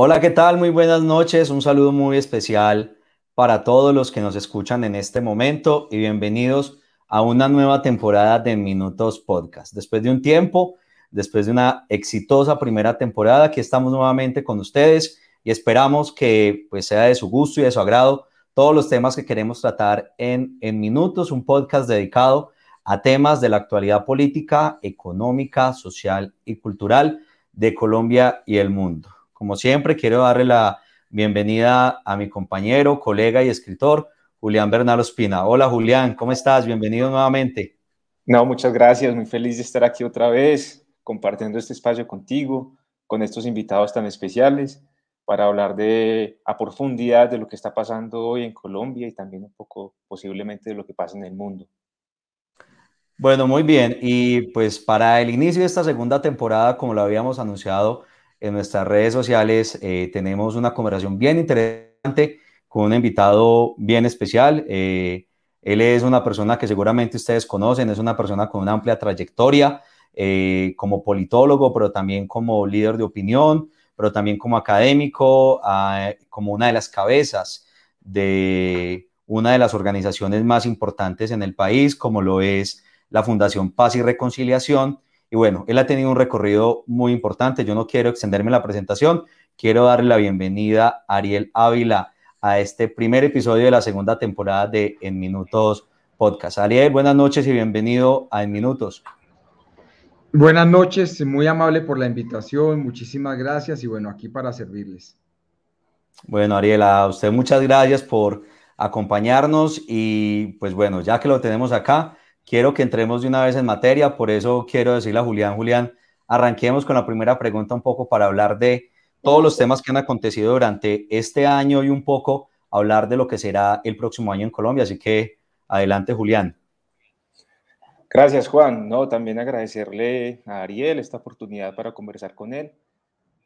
Hola, ¿qué tal? Muy buenas noches. Un saludo muy especial para todos los que nos escuchan en este momento y bienvenidos a una nueva temporada de Minutos Podcast. Después de un tiempo, después de una exitosa primera temporada, aquí estamos nuevamente con ustedes y esperamos que pues sea de su gusto y de su agrado todos los temas que queremos tratar en, en Minutos, un podcast dedicado a temas de la actualidad política, económica, social y cultural de Colombia y el mundo. Como siempre, quiero darle la bienvenida a mi compañero, colega y escritor, Julián Bernal Ospina. Hola Julián, ¿cómo estás? Bienvenido nuevamente. No, muchas gracias, muy feliz de estar aquí otra vez, compartiendo este espacio contigo, con estos invitados tan especiales, para hablar de a profundidad de lo que está pasando hoy en Colombia y también un poco posiblemente de lo que pasa en el mundo. Bueno, muy bien. Y pues para el inicio de esta segunda temporada, como lo habíamos anunciado, en nuestras redes sociales eh, tenemos una conversación bien interesante con un invitado bien especial. Eh, él es una persona que seguramente ustedes conocen, es una persona con una amplia trayectoria eh, como politólogo, pero también como líder de opinión, pero también como académico, ah, como una de las cabezas de una de las organizaciones más importantes en el país, como lo es la Fundación Paz y Reconciliación, y bueno, él ha tenido un recorrido muy importante. Yo no quiero extenderme la presentación, quiero darle la bienvenida a Ariel Ávila a este primer episodio de la segunda temporada de En Minutos Podcast. Ariel, buenas noches y bienvenido a En Minutos. Buenas noches, muy amable por la invitación, muchísimas gracias y bueno, aquí para servirles. Bueno, Ariel, a usted muchas gracias por acompañarnos y pues bueno, ya que lo tenemos acá, quiero que entremos de una vez en materia, por eso quiero decirle a Julián, Julián, arranquemos con la primera pregunta un poco para hablar de todos los temas que han acontecido durante este año y un poco hablar de lo que será el próximo año en Colombia. Así que adelante, Julián. Gracias, Juan. No, también agradecerle a Ariel esta oportunidad para conversar con él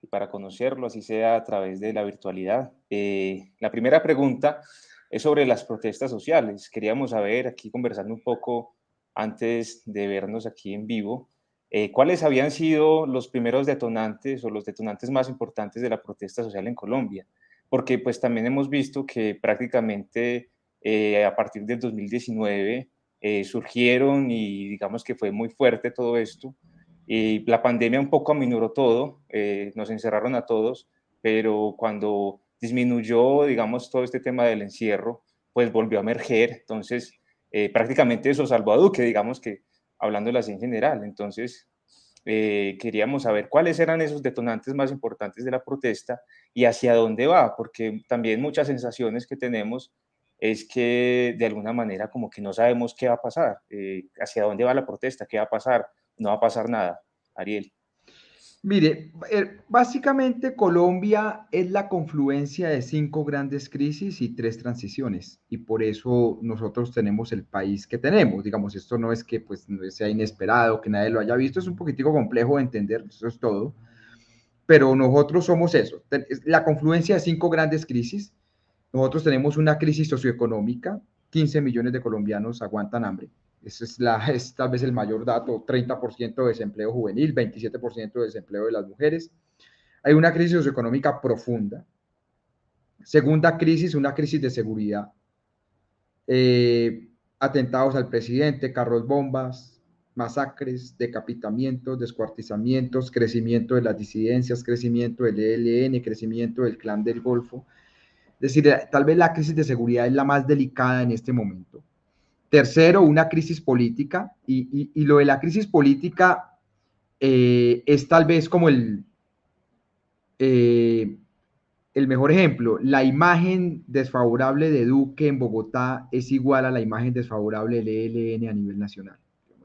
y para conocerlo, así sea a través de la virtualidad. Eh, la primera pregunta es sobre las protestas sociales. Queríamos saber, aquí conversando un poco antes de vernos aquí en vivo, eh, ¿cuáles habían sido los primeros detonantes o los detonantes más importantes de la protesta social en Colombia? Porque pues también hemos visto que prácticamente eh, a partir del 2019 eh, surgieron y digamos que fue muy fuerte todo esto. Y la pandemia un poco aminoró todo, nos encerraron a todos, pero cuando disminuyó, digamos, todo este tema del encierro, pues volvió a emerger. Entonces, eh, prácticamente eso salvó a Duque, digamos que hablando de la ciencia general. Entonces, eh, queríamos saber cuáles eran esos detonantes más importantes de la protesta y hacia dónde va, porque también muchas sensaciones que tenemos es que de alguna manera como que no sabemos qué va a pasar, eh, hacia dónde va la protesta, qué va a pasar, no va a pasar nada. Ariel. Mire, eh, básicamente Colombia es la confluencia de cinco grandes crisis y tres transiciones, y por eso nosotros tenemos el país que tenemos. Digamos, esto no es que pues, sea inesperado, que nadie lo haya visto, es un poquitico complejo de entender, eso es todo, pero nosotros somos eso, la confluencia de cinco grandes crisis. Nosotros tenemos una crisis socioeconómica, 15 millones de colombianos aguantan hambre es, la, tal vez el mayor dato, 30% de desempleo juvenil, 27% de desempleo de las mujeres. Hay una crisis socioeconómica profunda. Segunda crisis, una crisis de seguridad. Eh, atentados al presidente, carros bombas, masacres, decapitamientos, descuartizamientos, crecimiento de las disidencias, crecimiento del ELN, crecimiento del clan del Golfo. Es decir, tal vez la crisis de seguridad es la más delicada en este momento. Tercero, una crisis política. Y, lo de la crisis política eh, es tal vez como el, eh, el mejor ejemplo. La imagen desfavorable de Duque en Bogotá es igual a la imagen desfavorable del ELN a nivel nacional.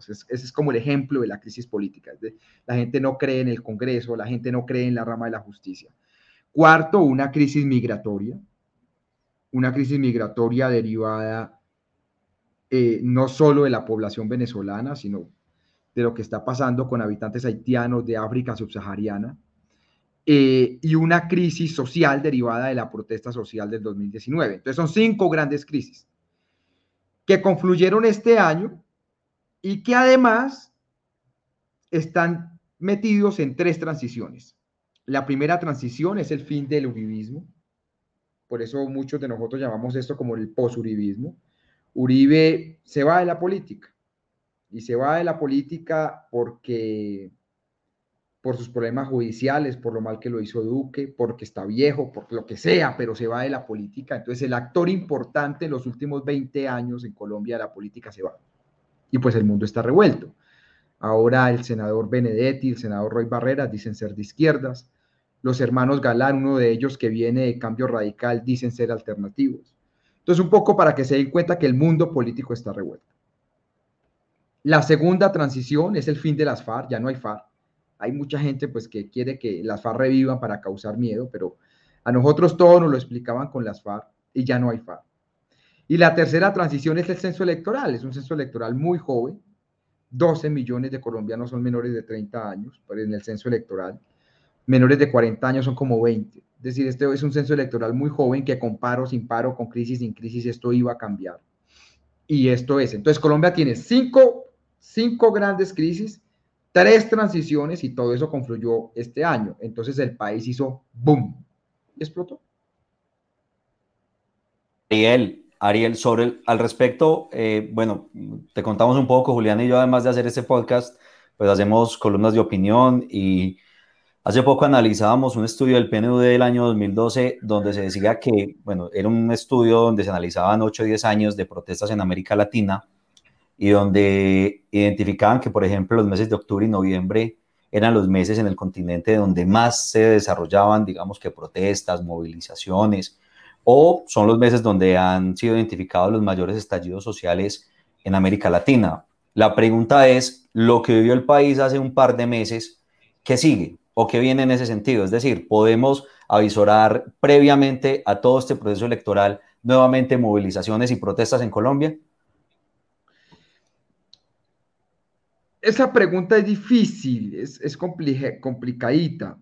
ese es como el ejemplo de la crisis política. La gente no cree en el Congreso, la gente no cree en la rama de la justicia. Cuarto, una crisis migratoria. Una crisis migratoria derivada eh, no solo de la población venezolana, sino de lo que está pasando con habitantes haitianos de África subsahariana, eh, y una crisis social derivada de la protesta social del 2019. Entonces son cinco grandes crisis que confluyeron este año y que además están metidos en tres transiciones. La primera transición es el fin del uribismo. Por eso muchos de nosotros llamamos esto como el posuribismo. Uribe se va de la política. Y se va de la política porque por sus problemas judiciales, por lo mal que lo hizo Duque, porque está viejo, por lo que sea, pero se va de la política. Entonces el actor importante en los últimos 20 años en Colombia de la política se va. Y pues el mundo está revuelto. Ahora el senador Benedetti, el senador Roy Barreras dicen ser de izquierdas. Los hermanos Galán, uno de ellos que viene de cambio radical, dicen ser alternativos. Entonces, un poco para que se den cuenta que el mundo político está revuelto. La segunda transición es el fin de las FARC, ya no hay FARC. Hay mucha gente pues que quiere que las FARC revivan para causar miedo, pero a nosotros todos nos lo explicaban con las FARC y ya no hay FARC. Y la tercera transición es el censo electoral, es un censo electoral muy joven, 12 millones de colombianos son menores de 30 años en el censo electoral, menores de 40 años son como 20. Es decir, este es un censo electoral muy joven que con paro, sin paro, con crisis, sin crisis, esto iba a cambiar. Y esto es. Entonces, Colombia tiene cinco, cinco grandes crisis, tres transiciones y todo eso confluyó este año. Entonces, el país hizo boom y explotó. Ariel, Ariel, sobre al respecto, eh, bueno, te contamos un poco, Julián y yo, además de hacer este podcast, pues hacemos columnas de opinión y Hace poco analizábamos un estudio del PNUD del año 2012 donde se decía que, bueno, era un estudio donde se analizaban 8 o 10 años de protestas en América Latina y donde identificaban que, por ejemplo, los meses de octubre y noviembre eran los meses en el continente donde más se desarrollaban, digamos que protestas, movilizaciones, o son los meses donde han sido identificados los mayores estallidos sociales en América Latina. La pregunta es, lo que vivió el país hace un par de meses, ¿qué sigue? O qué viene en ese sentido. Es decir, podemos avisorar previamente a todo este proceso electoral nuevamente movilizaciones y protestas en Colombia. Esa pregunta es difícil, es, es complicadita.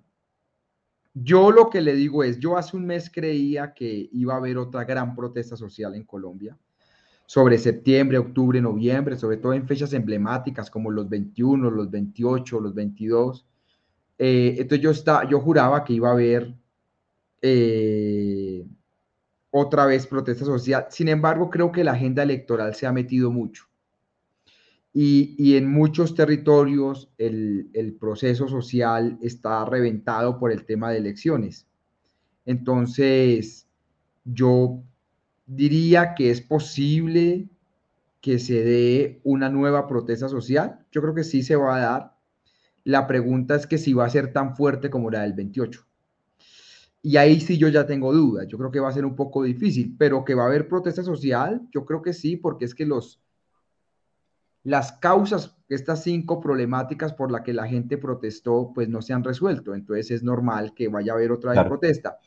Yo lo que le digo es, yo hace un mes creía que iba a haber otra gran protesta social en Colombia sobre septiembre, octubre, noviembre, sobre todo en fechas emblemáticas como los 21, los 28, los 22 eh, entonces yo, está, yo juraba que iba a haber eh, otra vez protesta social. Sin embargo, creo que la agenda electoral se ha metido mucho. Y, en muchos territorios el, el, proceso social está reventado por el tema de elecciones. Entonces, yo diría que es posible que se dé una nueva protesta social. Yo creo que sí se va a dar la pregunta es que si va a ser tan fuerte como la del 28. Y ahí sí yo ya tengo dudas. Yo creo que va a ser un poco difícil, pero que va a haber protesta social, yo creo que sí, porque es que los, las causas, estas cinco problemáticas por las que la gente protestó, pues no se han resuelto. Entonces es normal que vaya a haber otra vez protesta.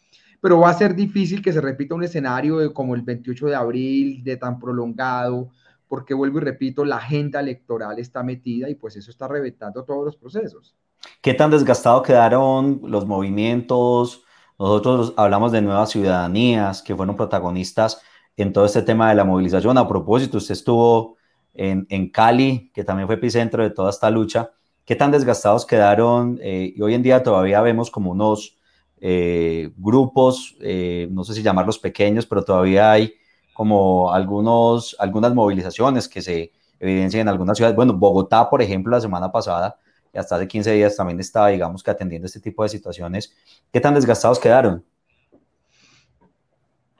Pero va a ser difícil que se repita un escenario como el 28 de abril, de tan prolongado, porque vuelvo y repito, la agenda electoral está metida y pues eso está reventando todos los procesos. ¿Qué tan desgastado quedaron los movimientos? Nosotros hablamos de nuevas ciudadanías que fueron protagonistas en todo este tema de la movilización. A propósito, usted estuvo en, Cali, que también fue epicentro de toda esta lucha. ¿Qué tan desgastados quedaron? Eh, y hoy en día todavía vemos como unos eh, grupos, eh, no sé si llamarlos pequeños, pero todavía hay como algunos, algunas movilizaciones que se evidencian en algunas ciudades. Bueno, Bogotá, por ejemplo, la semana pasada y hasta hace 15 días también estaba, digamos, que atendiendo este tipo de situaciones. ¿Qué tan desgastados quedaron?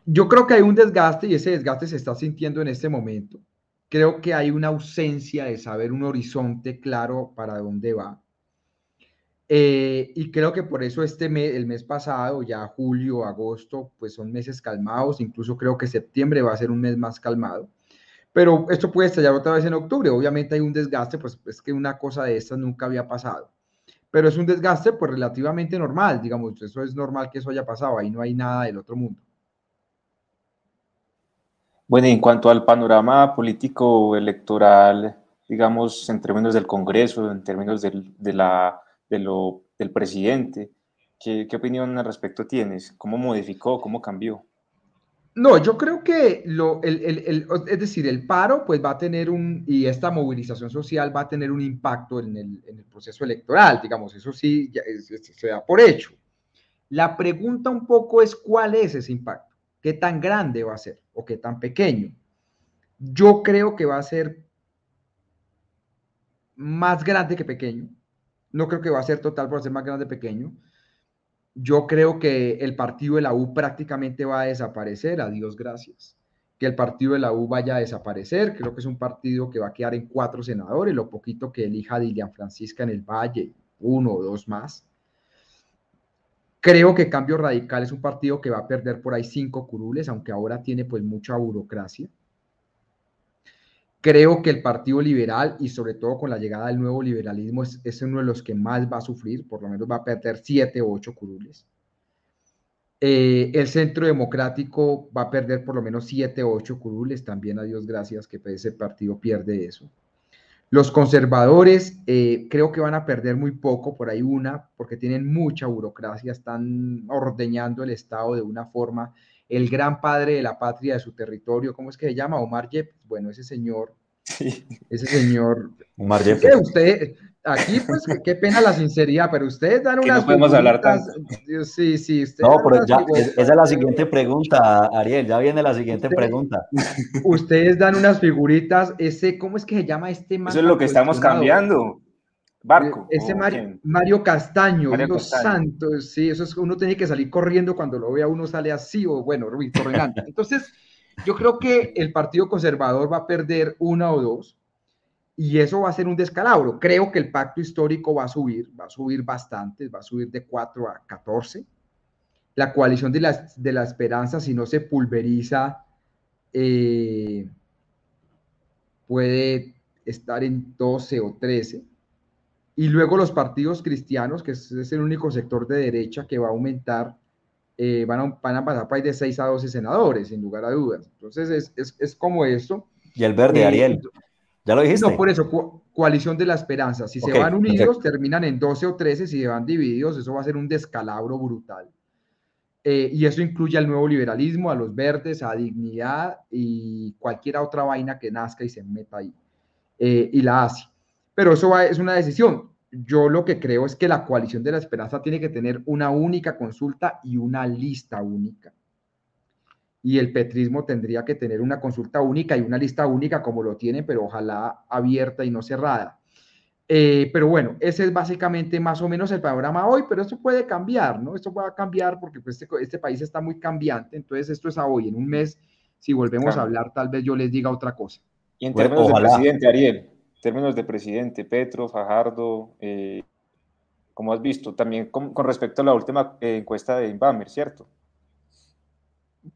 Yo creo que hay un desgaste y ese desgaste se está sintiendo en este momento. Creo que hay una ausencia de saber un horizonte claro para dónde va. Eh, y creo que por eso este mes, el mes pasado, ya julio, agosto, pues son meses calmados, incluso creo que septiembre va a ser un mes más calmado. Pero esto puede estallar otra vez en octubre. Obviamente hay un desgaste, pues es que una cosa de estas nunca había pasado. Pero es un desgaste pues relativamente normal, digamos, eso es normal que eso haya pasado, ahí no hay nada del otro mundo. Bueno, y en cuanto al panorama político electoral, digamos, en términos del Congreso, en términos de la de lo, del presidente. ¿Qué, ¿Qué, opinión al respecto tienes? ¿Cómo modificó? ¿Cómo cambió? No, yo creo que lo, el, el, es decir, el paro pues va a tener un, y esta movilización social va a tener un impacto en el, en proceso electoral, digamos, eso sí ya, se da por hecho. La pregunta un poco es cuál es ese impacto, qué tan grande va a ser o qué tan pequeño. Yo creo que va a ser más grande que pequeño. No creo que va a ser total por ser más grande que pequeño. Yo creo que el partido de la U prácticamente va a desaparecer, a Dios gracias. Que el partido de la U vaya a desaparecer, creo que es un partido que va a quedar en cuatro senadores, lo poquito que elija Dilian Francisca en el Valle, uno o dos más. Creo que Cambio Radical es un partido que va a perder por ahí cinco curules, aunque ahora tiene pues mucha burocracia. Creo que el Partido Liberal y sobre todo con la llegada del nuevo liberalismo es, uno de los que más va a sufrir, por lo menos va a perder siete o ocho curules. Eh, el Centro Democrático va a perder por lo menos siete o ocho curules, también a Dios gracias que ese partido pierde eso. Los conservadores eh, creo que van a perder muy poco, por ahí una, porque tienen mucha burocracia, están ordeñando el Estado de una forma. El gran padre de la patria de su territorio, ¿cómo es que se llama? Omar Yepes. Bueno, ese señor, ese señor. Omar Yepes. Usted, aquí, pues, qué pena la sinceridad, pero ustedes dan unas. No podemos hablar tanto. Sí, sí. No, pero ya, esa es la siguiente pregunta, Ariel. Ya viene la siguiente pregunta. Ustedes dan unas figuritas. Ese, ¿cómo es que se llama este Eso es lo que estamos cambiando. Barco. E-, ese Mario, Castaño, Dios santo, sí, eso es uno tiene que salir corriendo cuando lo vea, uno sale así, o bueno, Víctor Renante. Entonces, yo creo que el Partido Conservador va a perder una o dos, y eso va a ser un descalabro. Creo que el pacto histórico va a subir, va a subir bastante, va a subir de 4 a 14. La coalición de la, de la esperanza, si no se pulveriza, eh, puede estar en 12 o 13. Y luego los partidos cristianos, que es, el único sector de derecha que va a aumentar, eh, van, a, van a pasar de 6 a 12 senadores, sin lugar a dudas. Entonces es, es, es como eso. Y el verde, eh, Ariel. ¿Ya lo dijiste? No, por eso, coalición de la esperanza. Si se van unidos, terminan en 12 o 13. Si se van divididos, eso va a ser un descalabro brutal. Eh, y eso incluye al nuevo liberalismo, a los verdes, a dignidad y cualquier otra vaina que nazca y se meta ahí. Eh, y la hace. Pero eso es una decisión. Yo lo que creo es que la coalición de la esperanza tiene que tener una única consulta y una lista única y el petrismo tendría que tener una consulta única y una lista única como lo tiene, pero ojalá abierta y no cerrada. Eh, pero bueno, ese es básicamente más o menos el panorama hoy, pero esto puede cambiar, ¿no? Esto va a cambiar porque pues, este, este, país está muy cambiante, entonces esto es a hoy. En un mes, si volvemos a hablar, tal vez yo les diga otra cosa. Y en términos de presidente, Ariel, términos de presidente, Petro, Fajardo, eh, como has visto, también con, respecto a la última eh, encuesta de Inbamer, ¿cierto?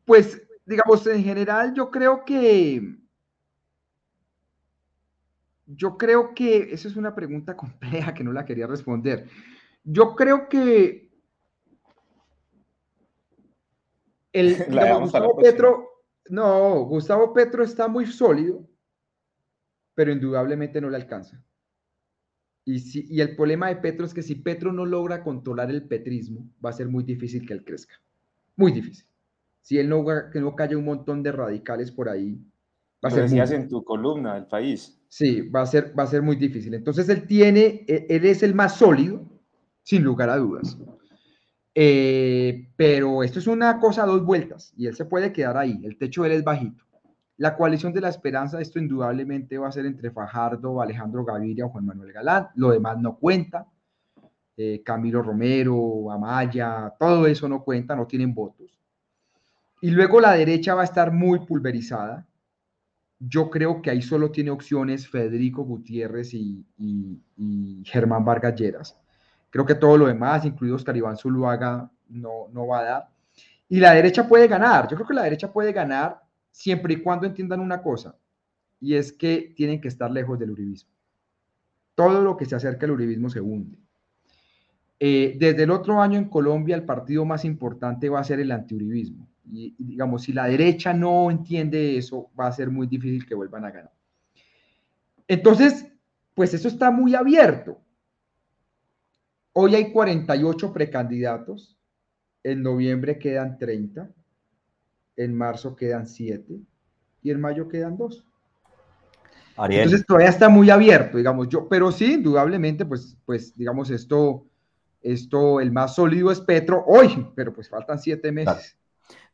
Pues, digamos, en general yo creo que... Yo creo que esa es una pregunta compleja que no la quería responder. Yo creo que el Gustavo Petro, no, Gustavo Petro está muy sólido, pero indudablemente no le alcanza. Y, si, y el problema de Petro es que si Petro no logra controlar el petrismo, va a ser muy difícil que él crezca. Muy difícil si él no, que no calle un montón de radicales por ahí. Va a ser decías en tu columna, el país. Sí, va a, ser, va a ser muy difícil. Entonces él tiene, e, él es el más sólido, sin lugar a dudas. Eh, pero esto es una cosa a dos vueltas y él se puede quedar ahí. El techo de él es bajito. La coalición de la esperanza, esto indudablemente va a ser entre Fajardo, Alejandro Gaviria o Juan Manuel Galán. Lo demás no cuenta. Eh, Camilo Romero, Amaya, todo eso no cuenta, no tienen votos. Y luego la derecha va a estar muy pulverizada. Yo creo que ahí solo tiene opciones Federico Gutiérrez y, Germán Vargas Lleras. Creo que todo lo demás, incluido Oscar Iván Zuluaga, no, no va a dar. Y la derecha puede ganar. Yo creo que la derecha puede ganar siempre y cuando entiendan una cosa, y es que tienen que estar lejos del uribismo. Todo lo que se acerca al uribismo se hunde. Eh, desde el otro año en Colombia, el partido más importante va a ser el antiuribismo. Y, digamos, si la derecha no entiende eso, va a ser muy difícil que vuelvan a ganar. Entonces, pues eso está muy abierto. Hoy hay 48 precandidatos, en noviembre quedan 30, en marzo quedan 7 y en mayo quedan 2. Entonces todavía está muy abierto, digamos yo, pero sí, indudablemente, pues, pues digamos, esto Esto, el más sólido es Petro hoy, pero pues faltan siete meses.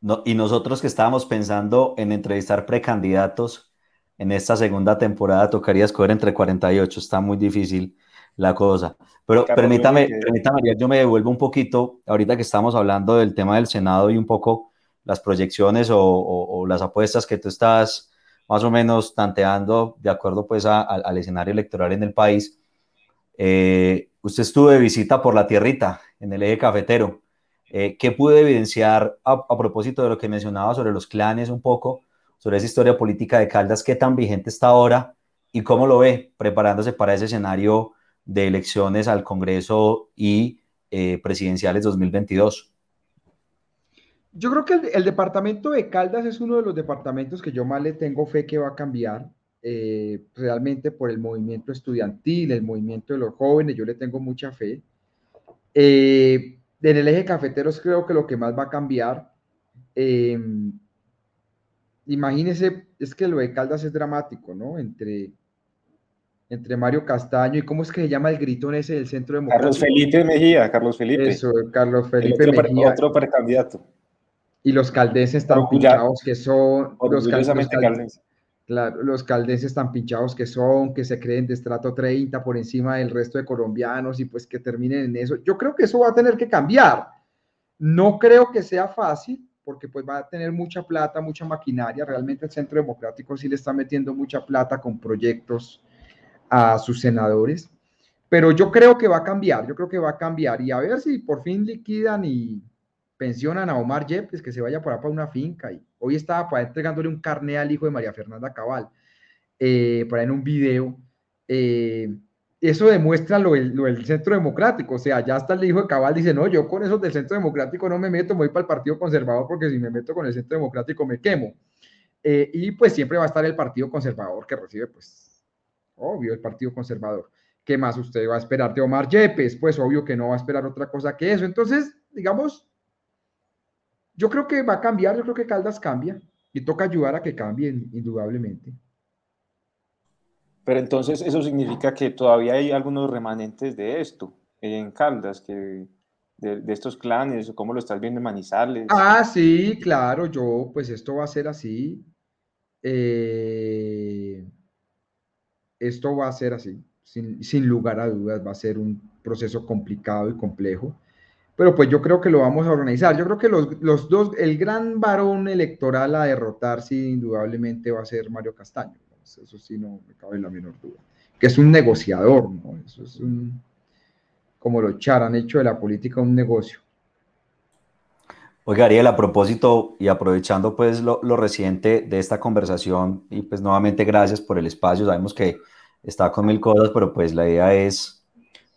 No, y nosotros que estábamos pensando en entrevistar precandidatos en esta segunda temporada, tocaría escoger entre 48, está muy difícil la cosa. Pero permítame, permítame, yo me devuelvo un poquito, ahorita que estamos hablando del tema del Senado y un poco las proyecciones o, las apuestas que tú estás más o menos tanteando de acuerdo pues al escenario electoral en el país. Eh, usted estuvo de visita por la tierrita en el eje cafetero. Eh, ¿Qué pude evidenciar a, a, propósito de lo que mencionaba sobre los clanes un poco, sobre esa historia política de Caldas, qué tan vigente está ahora y cómo lo ve preparándose para ese escenario de elecciones al Congreso y eh, presidenciales 2022? Yo creo que el, departamento de Caldas es uno de los departamentos que yo más le tengo fe que va a cambiar. Eh, realmente por el movimiento estudiantil, el movimiento de los jóvenes, yo le tengo mucha fe. Eh, en el eje cafeteros creo que lo que más va a cambiar, imagínese, es que lo de Caldas es dramático, ¿no? Entre entre Mario Castaño y cómo es que se llama el gritón ese del Centro Democrático. Carlos Felipe Mejía, Carlos Felipe. Eso, Carlos Felipe otro, Mejía. Otro precandidato. Y los caldenses tan pinchados que son. Los, caldenses, claro, los caldenses tan pinchados que son, que se creen de estrato 30 por encima del resto de colombianos y pues que terminen en eso. Yo creo que eso va a tener que cambiar. No creo que sea fácil, porque pues va a tener mucha plata, mucha maquinaria. Realmente el Centro Democrático sí le está metiendo mucha plata con proyectos a sus senadores. Pero yo creo que va a cambiar, yo creo que va a cambiar. Y a ver si por fin liquidan y pensionan a Omar Yepes, que se vaya por ahí para una finca. Y hoy estaba para entregándole un carné al hijo de María Fernanda Cabal, eh, para en un video. Eh, eso demuestra lo del, centro democrático. O sea, ya hasta el hijo de Cabal dice, no, yo con eso del centro democrático no me meto, me voy para el Partido Conservador porque si me meto con el centro democrático me quemo. Eh, y pues siempre va a estar el Partido Conservador que recibe pues obvio, el Partido Conservador. ¿Qué más usted va a esperar de Omar Yepes? Pues obvio que no va a esperar otra cosa que eso. Entonces, digamos, yo creo que va a cambiar, yo creo que Caldas cambia y toca ayudar a que cambien, indudablemente. Pero entonces eso significa que todavía hay algunos remanentes de esto en Caldas, que de, estos clanes, ¿cómo lo estás viendo en Manizales? Ah, sí, claro, yo, pues esto va a ser así. Eh, esto va a ser así, sin, lugar a dudas, va a ser un proceso complicado y complejo, pero pues yo creo que lo vamos a organizar. Yo creo que los, dos, el gran varón electoral a derrotar, sí, indudablemente va a ser Mario Castaño, eso sí no me cabe la menor duda, que es un negociador, ¿no? Eso es un, como lo Char han hecho de la política un negocio. Oiga, Ariel, a propósito y aprovechando pues lo, reciente de esta conversación y pues nuevamente gracias por el espacio, sabemos que está con mil cosas, pero pues la idea es,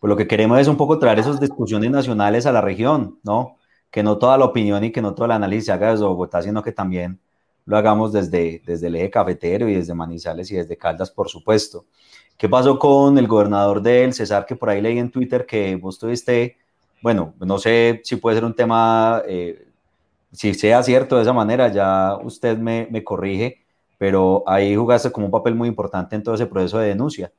pues lo que queremos es un poco traer esas discusiones nacionales a la región, ¿no? Que no toda la opinión y que no todo el análisis se haga desde Bogotá, sino que también lo hagamos desde, desde el eje cafetero y desde Manizales y desde Caldas, por supuesto. ¿Qué pasó con el gobernador del Cesar, que por ahí leí en Twitter que vos tuviste, bueno, no sé si puede ser un tema... Eh, si sea cierto de esa manera, ya usted me, me corrige, pero ahí jugaste como un papel muy importante en todo ese proceso de denuncia.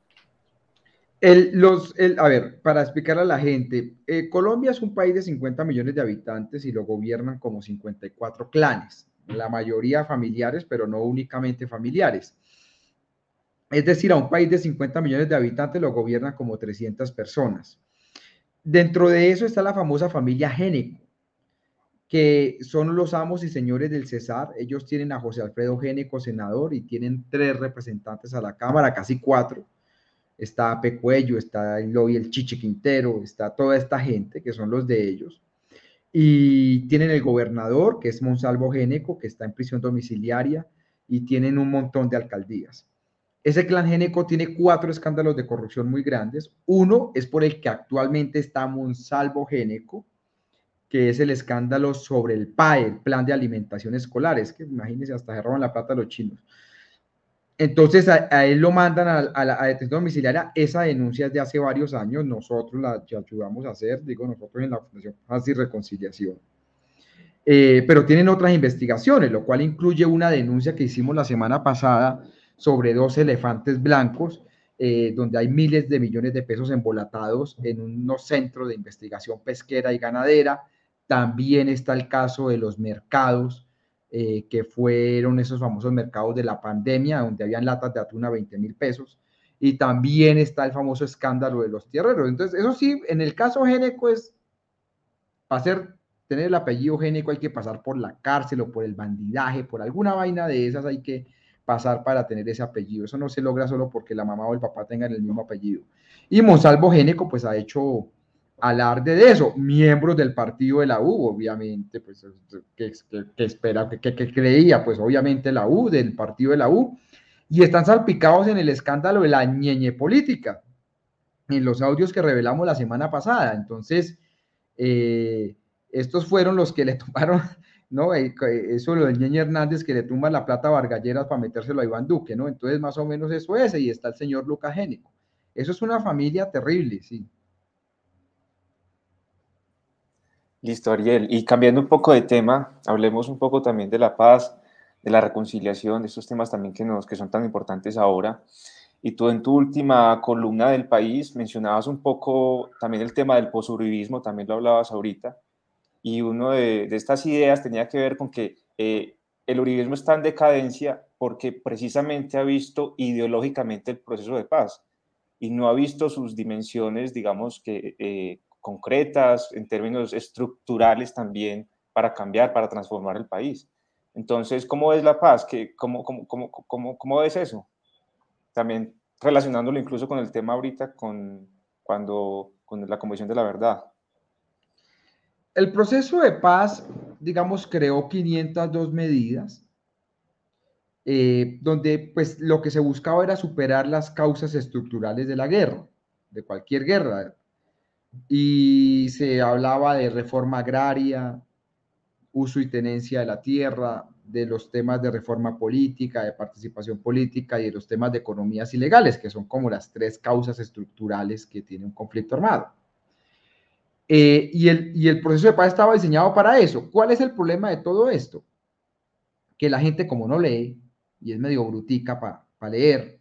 Los, el, a ver, para explicarle a la gente, eh, Colombia es un país de 50 millones de habitantes y lo gobiernan como 54 clanes, la mayoría familiares, pero no únicamente familiares. Es decir, a un país de 50 millones de habitantes lo gobiernan como 300 personas. Dentro de eso está la famosa familia Géneco, que son los amos y señores del Cesar. Ellos tienen a José Alfredo Géneco, senador, y tienen tres representantes a la Cámara, casi cuatro. Está Pecuello, está el Lobby, el Chiche Quintero, está toda esta gente, que son los de ellos. Y tienen el gobernador, que es Monsalvo Géneco, que está en prisión domiciliaria, y tienen un montón de alcaldías. Ese clan Géneco tiene cuatro escándalos de corrupción muy grandes. Uno es por el que actualmente está Monsalvo Géneco, que es el escándalo sobre el PAE, el Plan de Alimentación Escolar. Es que imagínense, hasta se roban la plata los chinos. Entonces a, él lo mandan a, la detención domiciliaria. Esa denuncia es de hace varios años. Nosotros la ayudamos a hacer, digo nosotros en la Fundación Paz y Reconciliación. Eh, pero tienen otras investigaciones, lo cual incluye una denuncia que hicimos la semana pasada sobre dos elefantes blancos eh, donde hay miles de millones de pesos embolatados en unos centros de investigación pesquera y ganadera. También está el caso de los mercados, eh, que fueron esos famosos mercados de la pandemia, donde habían latas de atún a 20 mil pesos. Y también está el famoso escándalo de los tierreros. Entonces, eso sí, en el caso Géneco es, para tener el apellido Géneco hay que pasar por la cárcel o por el bandidaje, por alguna vaina de esas hay que pasar para tener ese apellido. Eso no se logra solo porque la mamá o el papá tengan el mismo apellido. Y Monsalvo Géneco, pues ha hecho alarde de eso. Miembros del partido de la U, obviamente, pues, que, espera, que, creía, pues, obviamente, la U, del partido de la U, y están salpicados en el escándalo de la ñeñe política, en los audios que revelamos la semana pasada. Entonces, eh, estos fueron los que le tomaron ¿no? Eh, eso lo del Ñeñe Hernández que le tumba la plata a Vargalleras para metérselo a Iván Duque, ¿no? Entonces, más o menos eso es, y está el señor Lucas Génico. Eso es una familia terrible, sí. Listo, Ariel. Y cambiando un poco de tema, hablemos un poco también de la paz, de la reconciliación, de estos temas también que, nos, que son tan importantes ahora. Y tú en tu última columna del país mencionabas un poco también el tema del posuribismo, también lo hablabas ahorita y una de, estas ideas tenía que ver con que eh, el uribismo está en decadencia porque precisamente ha visto ideológicamente el proceso de paz y no ha visto sus dimensiones, digamos que eh, concretas, en términos estructurales también, para cambiar, para transformar el país. Entonces, ¿cómo es la paz? ¿Qué, cómo, cómo, cómo, cómo, es eso? También relacionándolo incluso con el tema ahorita, con, cuando, con la Convención de la Verdad. El proceso de paz, digamos, creó 502 medidas, eh, donde pues lo que se buscaba era superar las causas estructurales de la guerra, de cualquier guerra. Y se hablaba de reforma agraria, uso y tenencia de la tierra, de los temas de reforma política, de participación política y de los temas de economías ilegales, que son como las tres causas estructurales que tiene un conflicto armado. Eh, y, el, el proceso de paz estaba diseñado para eso. ¿Cuál es el problema de todo esto? Que la gente como no lee, y es medio brutica para leer,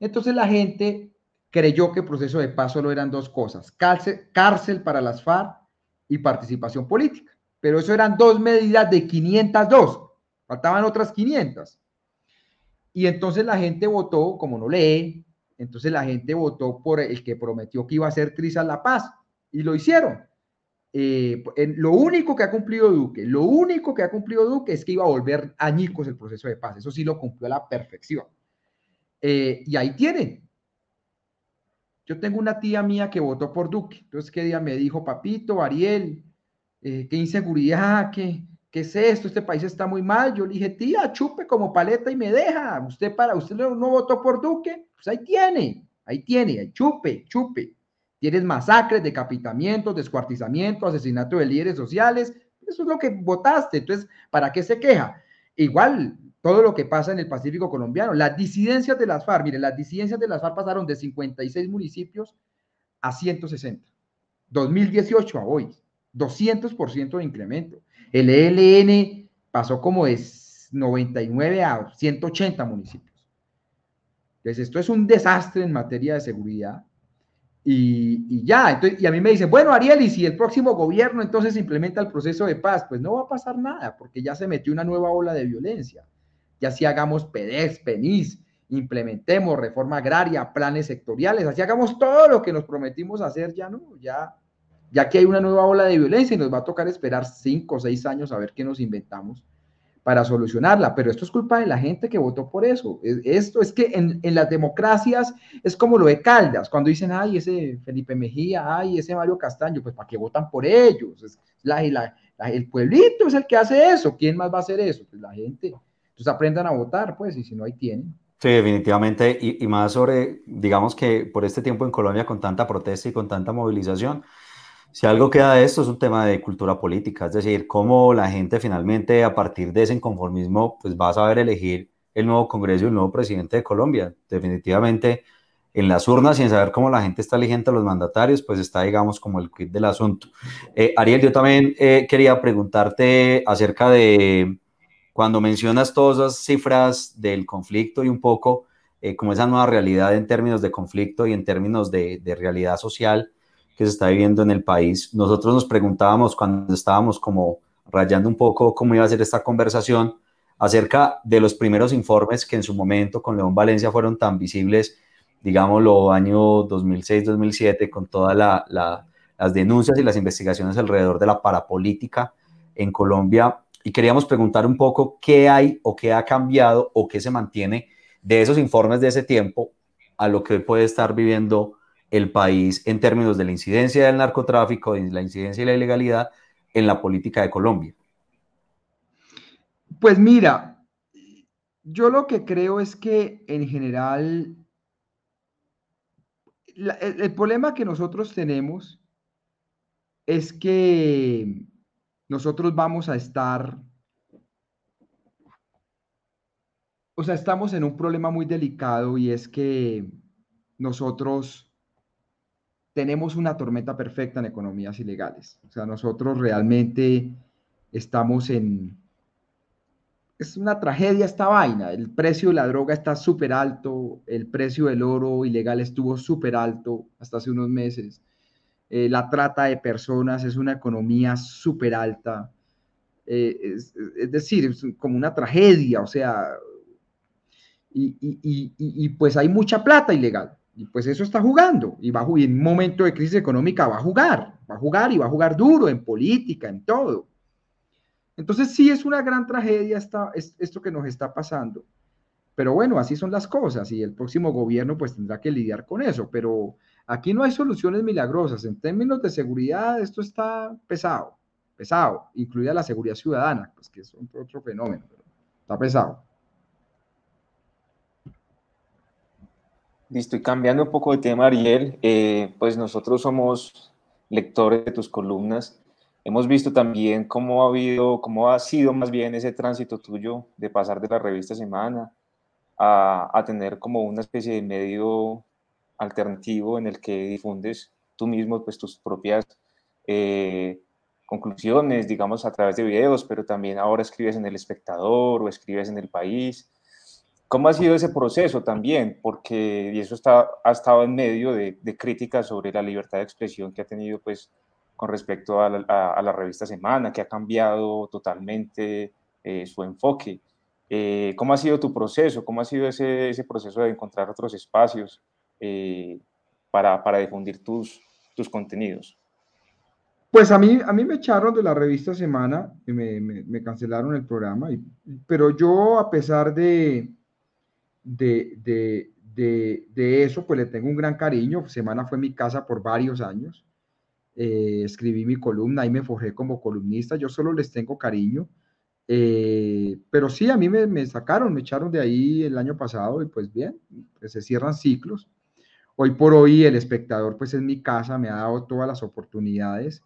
entonces la gente creyó que proceso de paz solo eran dos cosas, cárcel, cárcel para las FARC y participación política. Pero eso eran dos medidas de 502, faltaban otras 500. Y entonces la gente votó, como no lee, entonces la gente votó por el que prometió que iba a ser Trisa la paz y lo hicieron. Eh, lo único que ha cumplido Duque, lo único que ha cumplido Duque es que iba a volver añicos el proceso de paz. Eso sí lo cumplió a la perfección. Eh, y ahí tienen. Yo tengo una tía mía que votó por Duque. Entonces, ¿qué día me dijo, papito, Ariel? Eh, qué inseguridad, qué, ¿qué es esto? Este país está muy mal. Yo le dije, tía, chupe como paleta y me deja. Usted para, usted no, votó por Duque, pues ahí tiene, ahí tiene, chupe, chupe. Tienes masacres, decapitamientos, descuartizamiento, asesinato de líderes sociales. Eso es lo que votaste. Entonces, ¿para qué se queja? Igual, todo lo que pasa en el Pacífico colombiano, las disidencias de las FARC, mire, las disidencias de las FARC pasaron de 56 municipios a 160. 2018 a hoy, 200% de incremento. El ELN pasó como de 99 a 180 municipios. Entonces, esto es un desastre en materia de seguridad y, ya, entonces, y a mí me dicen, bueno, Ariel, y si el próximo gobierno entonces implementa el proceso de paz, pues no va a pasar nada, porque ya se metió una nueva ola de violencia. Ya si hagamos PEDEX, PENIS, implementemos reforma agraria, planes sectoriales, así hagamos todo lo que nos prometimos hacer, ya no, ya, ya que hay una nueva ola de violencia y nos va a tocar esperar cinco o seis años a ver qué nos inventamos para solucionarla, pero esto es culpa de la gente que votó por eso. Esto es que en, las democracias es como lo de Caldas, cuando dicen, ay, ese Felipe Mejía, ay, ese Mario Castaño, pues ¿para qué votan por ellos? Es la, el pueblito es el que hace eso, ¿quién más va a hacer eso? Pues la gente. Entonces aprendan a votar, pues, y si no, ahí tienen. Sí, definitivamente, y, y más sobre, digamos que por este tiempo en Colombia con tanta protesta y con tanta movilización, si algo queda de esto es un tema de cultura política, es decir, cómo la gente finalmente a partir de ese inconformismo pues va a saber elegir el nuevo Congreso y el nuevo presidente de Colombia. Definitivamente en las urnas y en saber cómo la gente está eligiendo a los mandatarios, pues está, digamos, como el quid del asunto. Eh, Ariel, yo también eh, quería preguntarte acerca de cuando mencionas todas esas cifras del conflicto y un poco eh, como esa nueva realidad en términos de conflicto y en términos de, realidad social que se está viviendo en el país. Nosotros nos preguntábamos cuando estábamos como rayando un poco cómo iba a ser esta conversación acerca de los primeros informes que en su momento con León Valencia fueron tan visibles, digámoslo, año 2006-2007, con todas la, las denuncias y las investigaciones alrededor de la parapolítica en Colombia. Y queríamos preguntar un poco qué hay o qué ha cambiado o qué se mantiene de esos informes de ese tiempo a lo que puede estar viviendo el país en términos de la incidencia del narcotráfico, de la incidencia y la ilegalidad en la política de Colombia? Pues mira, yo lo que creo es que en general el, problema que nosotros tenemos es que nosotros vamos a estar o sea, estamos en un problema muy delicado y es que nosotros tenemos una tormenta perfecta en economías ilegales. O sea, nosotros realmente estamos en... Es una tragedia esta vaina. El precio de la droga está súper alto, el precio del oro ilegal estuvo súper alto hasta hace unos meses. Eh, la trata de personas es una economía súper alta. Eh, es, es, decir, es como una tragedia, o sea, y, pues hay mucha plata ilegal. Y pues eso está jugando. Y, va, y en un momento de crisis económica va a jugar. Va a jugar y va a jugar duro en política, en todo. Entonces sí es una gran tragedia esta, esto que nos está pasando. Pero bueno, así son las cosas y el próximo gobierno pues tendrá que lidiar con eso. Pero aquí no hay soluciones milagrosas. En términos de seguridad, esto está pesado, pesado, incluida la seguridad ciudadana, pues que es otro fenómeno, está pesado. Listo, y cambiando un poco de tema, Ariel, eh, pues nosotros somos lectores de tus columnas. Hemos visto también cómo ha habido, cómo ha sido más bien ese tránsito tuyo de pasar de la revista Semana a tener como una especie de medio alternativo en el que difundes tú mismo pues tus propias eh, conclusiones, digamos, a través de videos, pero también ahora escribes en El Espectador o escribes en El País. ¿Cómo ha sido ese proceso también? Porque y eso está, ha estado en medio de, críticas sobre la libertad de expresión que ha tenido pues con respecto a la, revista Semana, que ha cambiado totalmente eh, su enfoque. Eh, ¿Cómo ha sido tu proceso? ¿Cómo ha sido ese, ese proceso de encontrar otros espacios eh, para, para, difundir tus, tus contenidos? Pues a mí, a mí me echaron de la revista Semana, me, me, me cancelaron el programa, y, pero yo a pesar de, de, eso, pues le tengo un gran cariño. Semana fue mi casa por varios años. Eh, escribí mi columna y me forjé como columnista. Yo solo les tengo cariño. Eh, pero sí, a mí me, sacaron, me echaron de ahí el año pasado y pues bien, pues se cierran ciclos. Hoy por hoy el espectador pues es mi casa, me ha dado todas las oportunidades.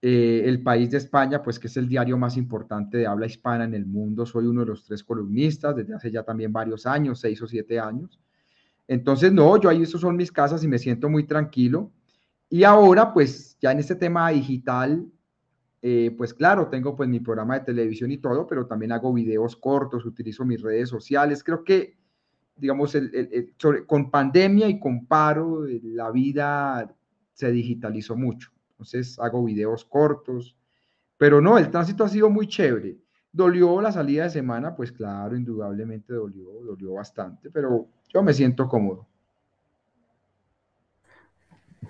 Eh, el País de España, pues que es el diario más importante de habla hispana en el mundo. Soy uno de los tres columnistas desde hace ya también varios años, seis o siete años. Entonces, no, yo ahí esos son mis casas y me siento muy tranquilo. Y ahora, pues ya en este tema digital, eh, pues claro, tengo pues mi programa de televisión y todo, pero también hago videos cortos, utilizo mis redes sociales. Creo que, digamos, con pandemia y con paro, la vida se digitalizó mucho entonces hago videos cortos, pero no, el tránsito ha sido muy chévere. ¿Dolió la salida de semana? Pues claro, indudablemente dolió, dolió bastante, pero yo me siento cómodo.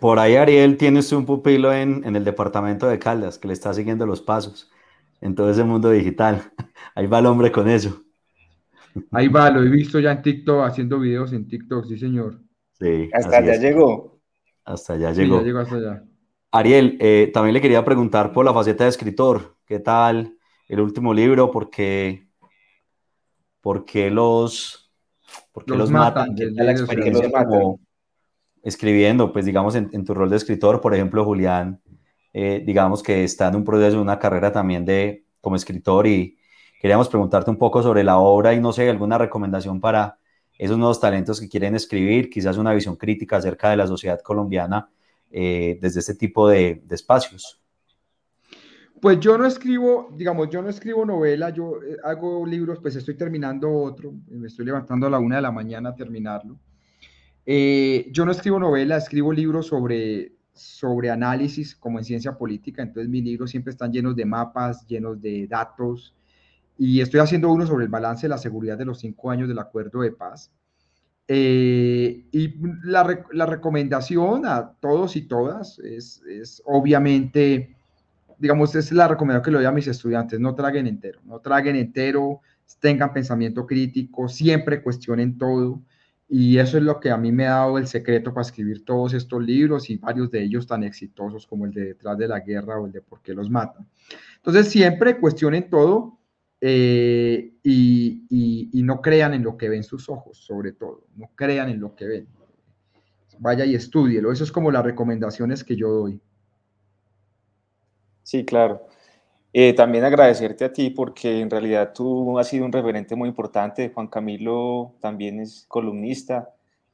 Por ahí, Ariel, tienes un pupilo en, en, el departamento de Caldas que le está siguiendo los pasos en todo ese mundo digital. Ahí va el hombre con eso. Ahí va, lo he visto ya en TikTok, haciendo videos en TikTok, sí, señor. Sí. Hasta allá llegó. Hasta allá llegó. ya llegó hasta allá. Ariel, eh, también le quería preguntar por la faceta de escritor. ¿Qué tal el último libro? ¿Por qué, por qué los, por qué los, matan? ¿Qué tal la experiencia como escribiendo? Pues digamos en, tu rol de escritor, por ejemplo, Julián, eh, digamos que está en un proceso de una carrera también de como escritor y queríamos preguntarte un poco sobre la obra y no sé, alguna recomendación para esos nuevos talentos que quieren escribir, quizás una visión crítica acerca de la sociedad colombiana eh, desde este tipo de, espacios? Pues yo no escribo, digamos, yo no escribo novela, yo eh, hago libros, pues estoy terminando otro, me estoy levantando a la una de la mañana a terminarlo. Eh, yo no escribo novela, escribo libros sobre, sobre análisis, como en ciencia política, entonces mis libros siempre están llenos de mapas, llenos de datos, y estoy haciendo uno sobre el balance de la seguridad de los cinco años del acuerdo de paz. Eh, y la, la, recomendación a todos y todas es, es obviamente digamos, es la recomendación que le doy a mis estudiantes, no traguen entero, no traguen entero, tengan pensamiento crítico, siempre cuestionen todo. Y eso es lo que a mí me ha dado el secreto para escribir todos estos libros y varios de ellos tan exitosos como el de Detrás de la Guerra o el de Por qué los matan. Entonces, siempre cuestionen todo eh, y, y, y no crean en lo que ven sus ojos, sobre todo. No crean en lo que ven. Vaya y estudielo. Eso es como las recomendaciones que yo doy. Sí, claro. Eh, también agradecerte a ti porque en realidad tú has sido un referente muy importante. Juan Camilo también es columnista.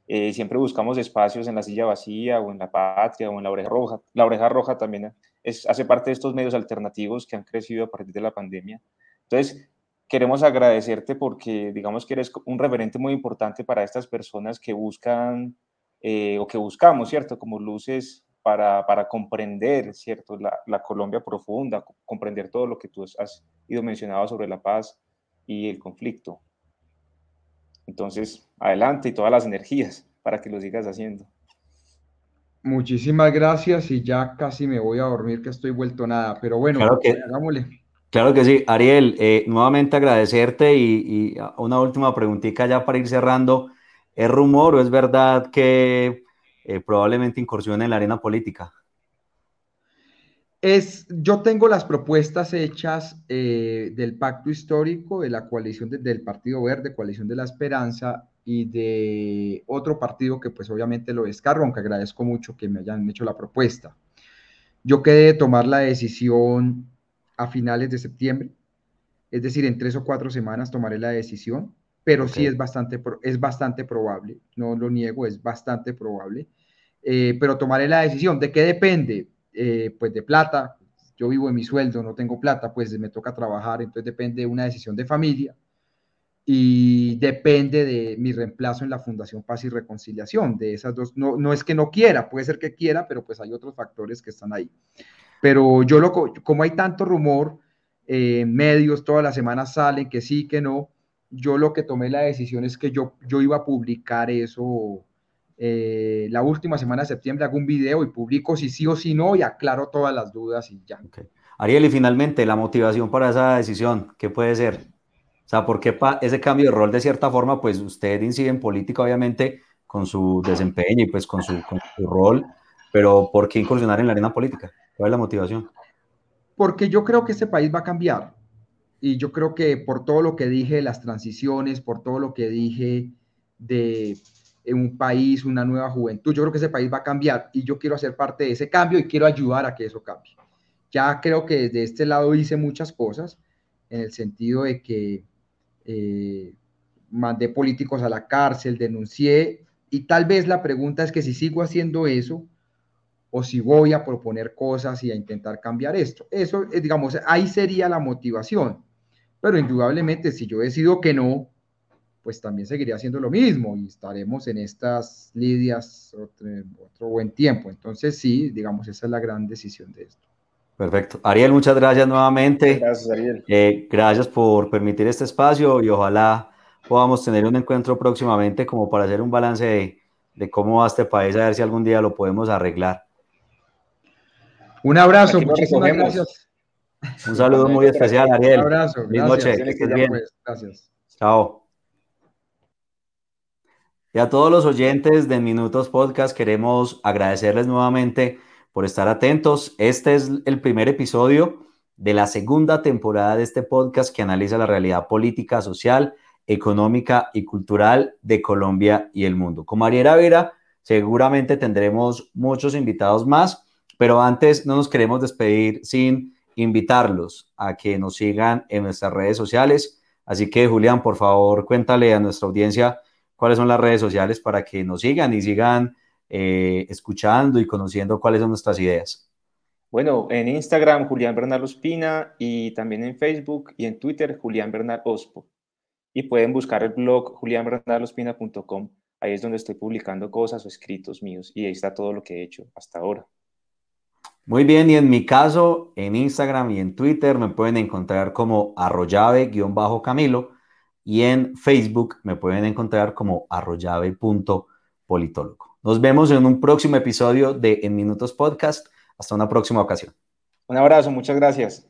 Eh, siempre buscamos espacios en la silla vacía o en la patria o en la oreja roja. La oreja roja también es, hace parte de estos medios alternativos que han crecido a partir de la pandemia. Entonces, queremos agradecerte porque digamos que eres un referente muy importante para estas personas que buscan eh, o que buscamos, ¿cierto? Como luces para, comprender, ¿cierto? La, Colombia profunda, comprender todo lo que tú has ido mencionado sobre la paz y el conflicto. Entonces, adelante y todas las energías para que lo sigas haciendo. Muchísimas gracias y ya casi me voy a dormir que estoy vuelto nada, pero bueno, claro que, hagámosle. Claro que sí. Ariel, eh, nuevamente agradecerte y, una última preguntita ya para ir cerrando. ¿Es rumor o es verdad que eh, probablemente incursione en la arena política? Es, yo tengo las propuestas hechas eh, del pacto histórico, de la coalición del Partido Verde, coalición de la Esperanza y de otro partido que pues obviamente lo descargo, aunque agradezco mucho que me hayan hecho la propuesta. Yo quedé de tomar la decisión a finales de septiembre, es decir, en tres o cuatro semanas tomaré la decisión, pero sí es bastante, es bastante probable, no lo niego, es bastante probable eh, pero tomaré la decisión. ¿De qué depende? Eh, pues de plata. Yo vivo en mi sueldo, no tengo plata, pues me toca trabajar, entonces depende de una decisión de familia y depende de mi reemplazo en la Fundación Paz y Reconciliación. De esas dos, no, no es que no quiera, puede ser que quiera, pero pues hay otros factores que están ahí. Pero yo lo, como hay tanto rumor, eh, medios todas las semanas salen que sí, que no, yo lo que tomé la decisión es que yo, yo iba a publicar eso eh, la última semana de septiembre hago un video y publico si sí o si no y aclaro todas las dudas y ya. Ariel, y finalmente, la motivación para esa decisión, ¿qué puede ser? O sea, ¿por qué ese cambio de rol de cierta forma? Pues usted incide en política, obviamente, con su desempeño y pues con su, con su rol, pero ¿por qué incursionar en la arena política? ¿Cuál es la motivación? Porque yo creo que este país va a cambiar. Y yo creo que por todo lo que dije de las transiciones, por todo lo que dije de un país, una nueva juventud. Yo creo que ese país va a cambiar y yo quiero hacer parte de ese cambio y quiero ayudar a que eso cambie. Ya creo que desde este lado hice muchas cosas en el sentido de que eh, mandé políticos a la cárcel, denuncié y tal vez la pregunta es que si sigo haciendo eso o si voy a proponer cosas y a intentar cambiar esto. Eso, eh, digamos, ahí sería la motivación. Pero indudablemente si yo decido que no, pues también seguiría haciendo lo mismo y estaremos en estas lidias otro, buen tiempo. Entonces, sí, digamos, esa es la gran decisión de esto. Perfecto. Ariel, muchas gracias nuevamente. Gracias, Ariel. Eh, gracias por permitir este espacio y ojalá podamos tener un encuentro próximamente como para hacer un balance de, de cómo va este país, a ver si algún día lo podemos arreglar. Un abrazo, muchísimas gracias. Un saludo muy especial, Ariel. Un abrazo. Gracias. Noche. Pues, gracias. Chao. Y a todos los oyentes de Minutos Podcast queremos agradecerles nuevamente por estar atentos. Este es el primer episodio de la segunda temporada de este podcast que analiza la realidad política, social, económica y cultural de Colombia y el mundo. Con Mariela Vera seguramente tendremos muchos invitados más, pero antes no nos queremos despedir sin invitarlos a que nos sigan en nuestras redes sociales. Así que Julián, por favor, cuéntale a nuestra audiencia cuáles son las redes sociales para que nos sigan y sigan eh, escuchando y conociendo cuáles son nuestras ideas. Bueno, en Instagram Julián Bernal Ospina y también en Facebook y en Twitter Julián Bernal Ospo. Y pueden buscar el blog julianbernalospina.com. Ahí es donde estoy publicando cosas o escritos míos y ahí está todo lo que he hecho hasta ahora. Muy bien, y en mi caso, en Instagram y en Twitter me pueden encontrar como arroyave-camilo y en Facebook me pueden encontrar como arroyave.politólogo. Nos vemos en un próximo episodio de En Minutos Podcast. Hasta una próxima ocasión. Un abrazo, muchas gracias.